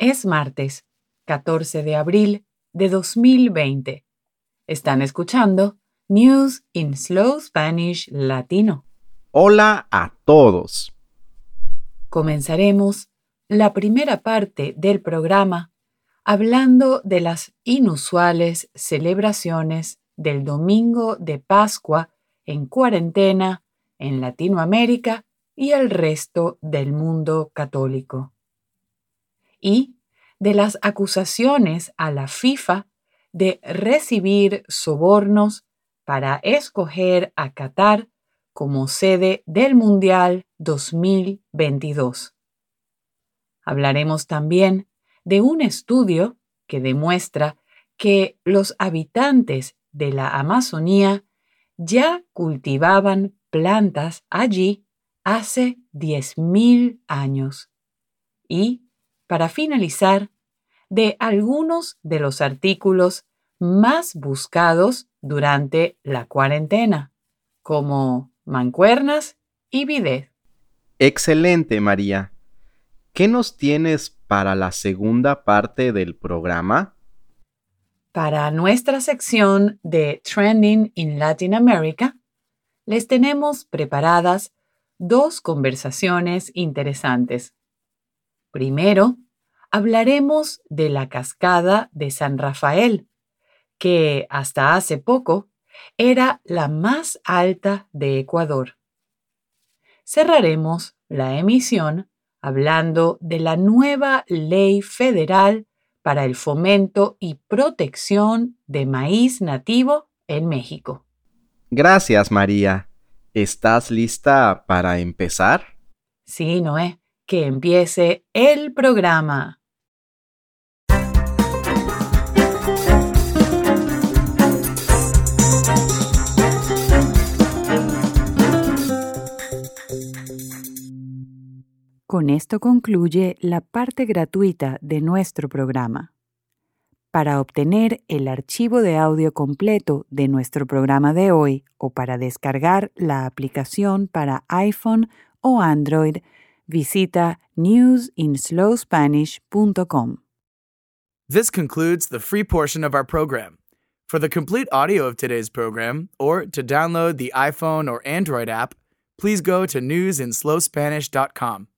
Es martes, 14 de abril de 2020. Están escuchando News in Slow Spanish Latino. Hola a todos. Comenzaremos la primera parte del programa hablando de las inusuales celebraciones del domingo de Pascua en cuarentena en Latinoamérica y el resto del mundo católico. Y de las acusaciones a la FIFA de recibir sobornos para escoger a Qatar como sede del Mundial 2022. Hablaremos también de un estudio que demuestra que los habitantes de la Amazonía ya cultivaban plantas allí hace 10.000 años. Y, para finalizar, de algunos de los artículos más buscados durante la cuarentena, como mancuernas y bidet. Excelente, María. ¿Qué nos tienes para la segunda parte del programa? Para nuestra sección de Trending in Latin America, les tenemos preparadas dos conversaciones interesantes. Primero, hablaremos de la cascada de San Rafael, que hasta hace poco era la más alta de Ecuador. Cerraremos la emisión hablando de la nueva ley federal para el fomento y protección de maíz nativo en México. Gracias, María. ¿Estás lista para empezar? Sí, Noé, que empiece el programa. Con esto concluye la parte gratuita de nuestro programa. Para obtener el archivo de audio completo de nuestro programa de hoy o para descargar la aplicación para iPhone o Android, visita newsinslowspanish.com. This concludes the free portion of our program. For the complete audio of today's program or to download the iPhone or Android app, please go to newsinslowspanish.com.